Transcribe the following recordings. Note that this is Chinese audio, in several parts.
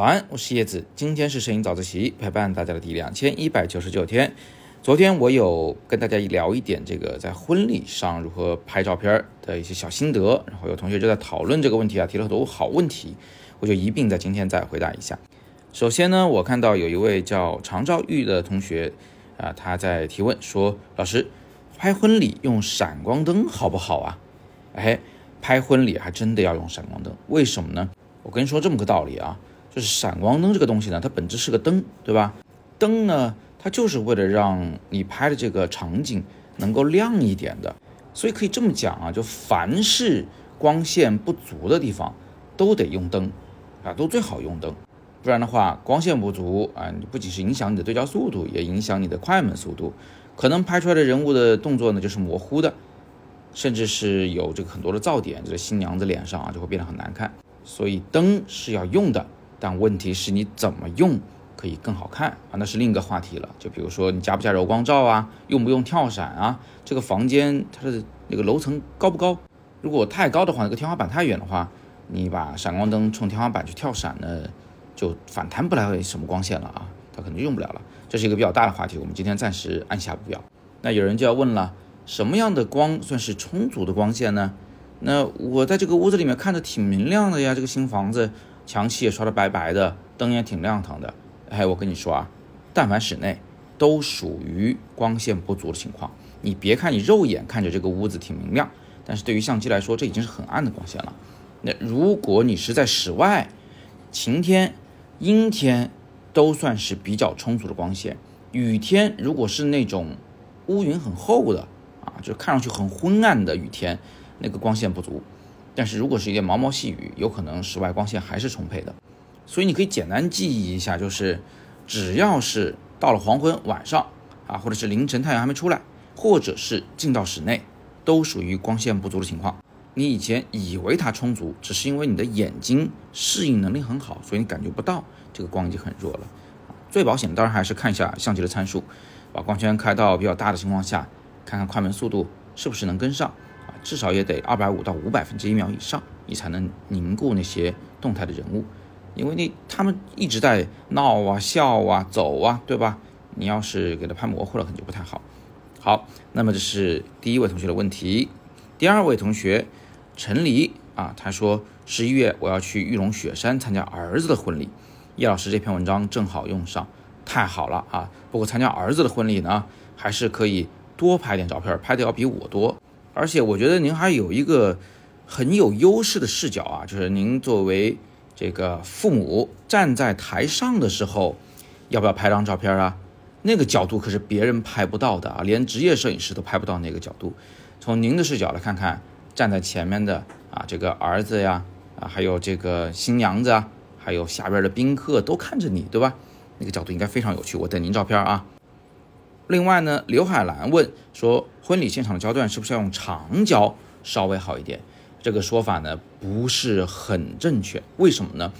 早安，我是叶子，今天是摄影早自习陪伴大家的第两千一百九十九天。昨天我有跟大家聊一点这个在婚礼上如何拍照片的一些小心得，然后有同学就在讨论这个问题啊，提了很多好问题，我就一并在今天再回答一下。首先呢，我看到有一位叫常兆玉的同学啊，他在提问说：“老师，拍婚礼用闪光灯好不好啊？”哎，拍婚礼还真的要用闪光灯，为什么呢？我跟你说这么个道理啊。就是闪光灯这个东西呢，它本质是个灯，对吧？灯呢，它就是为了让你拍的这个场景能够亮一点的，所以可以这么讲啊，就凡是光线不足的地方，都得用灯啊，都最好用灯，不然的话，光线不足啊，你不仅是影响你的对焦速度，也影响你的快门速度，可能拍出来的人物的动作呢就是模糊的，甚至是有这个很多的噪点，这个新娘子脸上啊就会变得很难看，所以灯是要用的。但问题是你怎么用可以更好看啊？那是另一个话题了。就比如说你加不加柔光罩啊，用不用跳伞啊？这个房间它的那个楼层高不高？如果太高的话，那个天花板太远的话，你把闪光灯冲天花板去跳伞呢，就反弹不来什么光线了啊，它可能就用不了了。这是一个比较大的话题，我们今天暂时按下不表。那有人就要问了，什么样的光算是充足的光线呢？那我在这个屋子里面看着挺明亮的呀，这个新房子。墙漆也刷得白白的，灯也挺亮堂的。哎，我跟你说啊，但凡室内都属于光线不足的情况。你别看你肉眼看着这个屋子挺明亮，但是对于相机来说，这已经是很暗的光线了。那如果你是在室外，晴天、阴天都算是比较充足的光线。雨天如果是那种乌云很厚的啊，就看上去很昏暗的雨天，那个光线不足。但是如果是一点毛毛细雨，有可能室外光线还是充沛的，所以你可以简单记忆一下，就是只要是到了黄昏、晚上啊，或者是凌晨太阳还没出来，或者是进到室内，都属于光线不足的情况。你以前以为它充足，只是因为你的眼睛适应能力很好，所以你感觉不到这个光已经很弱了。最保险当然还是看一下相机的参数，把光圈开到比较大的情况下，看看快门速度是不是能跟上。至少也得二百五到五百分之一秒以上，你才能凝固那些动态的人物，因为你他们一直在闹啊、笑啊、走啊，对吧？你要是给他拍模糊了，可能就不太好。好，那么这是第一位同学的问题。第二位同学陈黎啊，他说十一月我要去玉龙雪山参加儿子的婚礼，叶老师这篇文章正好用上，太好了啊！不过参加儿子的婚礼呢，还是可以多拍点照片，拍的要比我多。而且我觉得您还有一个很有优势的视角啊，就是您作为这个父母站在台上的时候，要不要拍张照片啊？那个角度可是别人拍不到的啊，连职业摄影师都拍不到那个角度。从您的视角来看看，站在前面的啊，这个儿子呀，啊，还有这个新娘子啊，还有下边的宾客都看着你，对吧？那个角度应该非常有趣。我等您照片啊。另外呢，刘海兰问说，婚礼现场的焦段是不是要用长焦稍微好一点？这个说法呢不是很正确。为什么呢？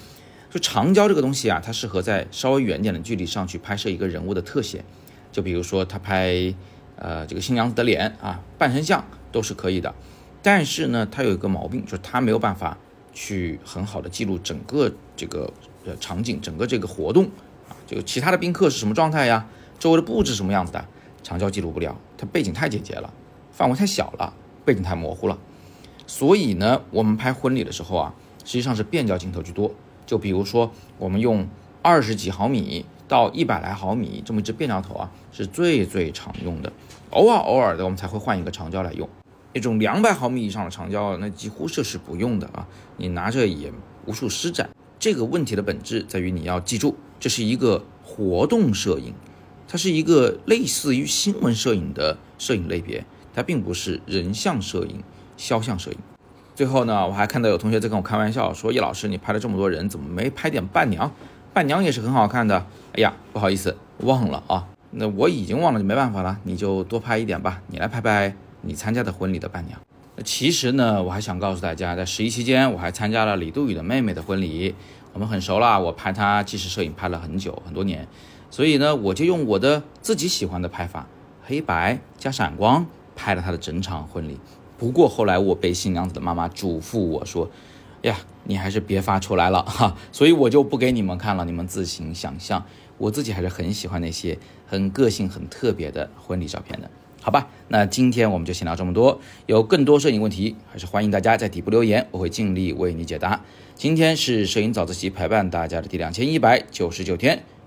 就长焦这个东西啊，它适合在稍微远点的距离上去拍摄一个人物的特写。就比如说他拍呃这个新娘子的脸啊，半身像都是可以的。但是呢，它有一个毛病，就是它没有办法去很好的记录整个这个呃场景，整个这个活动啊，就其他的宾客是什么状态呀？周围的布置什么样子的，长焦记录不了，它背景太简洁了，范围太小了，背景太模糊了。所以呢，我们拍婚礼的时候啊，实际上是变焦镜头居多。就比如说，我们用二十几毫米到一百来毫米这么一支变焦头啊，是最最常用的。偶尔偶尔的，我们才会换一个长焦来用。那种两百毫米以上的长焦，那几乎就是不用的啊，你拿着也无处施展。这个问题的本质在于你要记住，这是一个活动摄影。它是一个类似于新闻摄影的摄影类别，它并不是人像摄影、肖像摄影。最后呢，我还看到有同学在跟我开玩笑说：“叶老师，你拍了这么多人，怎么没拍点伴娘？伴娘也是很好看的。”哎呀，不好意思，忘了啊。那我已经忘了就没办法了，你就多拍一点吧。你来拍拍你参加的婚礼的伴娘。其实呢，我还想告诉大家，在十一期间，我还参加了李杜宇的妹妹的婚礼，我们很熟了。我拍她纪实摄影拍了很久很多年。所以呢，我就用我的自己喜欢的拍法，黑白加闪光拍了他的整场婚礼。不过后来我被新娘子的妈妈嘱咐我说：“呀，你还是别发出来了哈，所以我就不给你们看了，你们自行想象。我自己还是很喜欢那些很个性、很特别的婚礼照片的，好吧？那今天我们就先聊这么多。有更多摄影问题，还是欢迎大家在底部留言，我会尽力为你解答。今天是摄影早自习陪伴大家的第两千一百九十九天，